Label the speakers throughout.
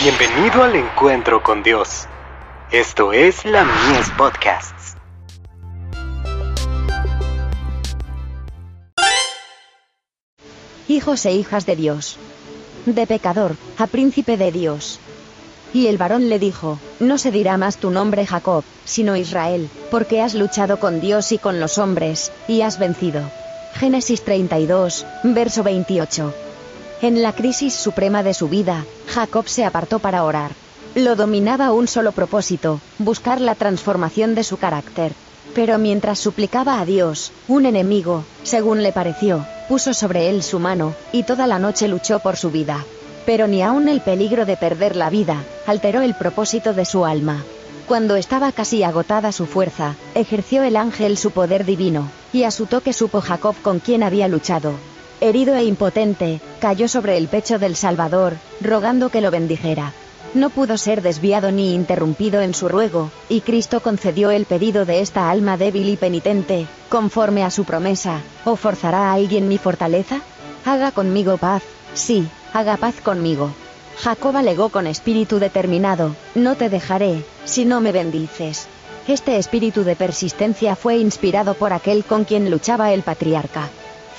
Speaker 1: Bienvenido al encuentro con Dios. Esto es la Mies Podcasts.
Speaker 2: Hijos e hijas de Dios. De pecador, a príncipe de Dios. Y el varón le dijo, No se dirá más tu nombre Jacob, sino Israel, porque has luchado con Dios y con los hombres, y has vencido. Génesis 32, verso 28. En la crisis suprema de su vida, Jacob se apartó para orar. Lo dominaba un solo propósito, buscar la transformación de su carácter. Pero mientras suplicaba a Dios, un enemigo, según le pareció, puso sobre él su mano, y toda la noche luchó por su vida. Pero ni aun el peligro de perder la vida, alteró el propósito de su alma. Cuando estaba casi agotada su fuerza, ejerció el ángel su poder divino, y a su toque supo Jacob con quién había luchado, herido e impotente, cayó sobre el pecho del Salvador, rogando que lo bendijera. No pudo ser desviado ni interrumpido en su ruego, y Cristo concedió el pedido de esta alma débil y penitente, conforme a su promesa, ¿o forzará a alguien mi fortaleza? Haga conmigo paz, sí, haga paz conmigo. Jacob alegó con espíritu determinado, no te dejaré, si no me bendices. Este espíritu de persistencia fue inspirado por aquel con quien luchaba el patriarca.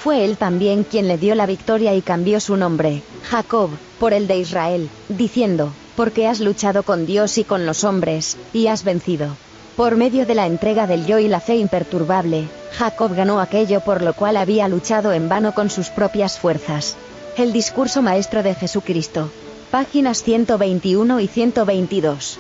Speaker 2: Fue él también quien le dio la victoria y cambió su nombre, Jacob, por el de Israel, diciendo, porque has luchado con Dios y con los hombres, y has vencido. Por medio de la entrega del yo y la fe imperturbable, Jacob ganó aquello por lo cual había luchado en vano con sus propias fuerzas. El discurso maestro de Jesucristo. Páginas 121 y 122.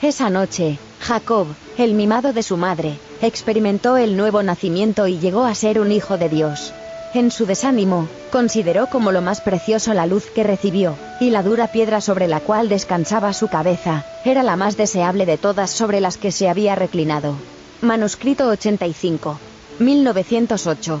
Speaker 2: Esa noche, Jacob, el mimado de su madre, experimentó el nuevo nacimiento y llegó a ser un hijo de Dios. En su desánimo, consideró como lo más precioso la luz que recibió, y la dura piedra sobre la cual descansaba su cabeza, era la más deseable de todas sobre las que se había reclinado. Manuscrito 85. 1908.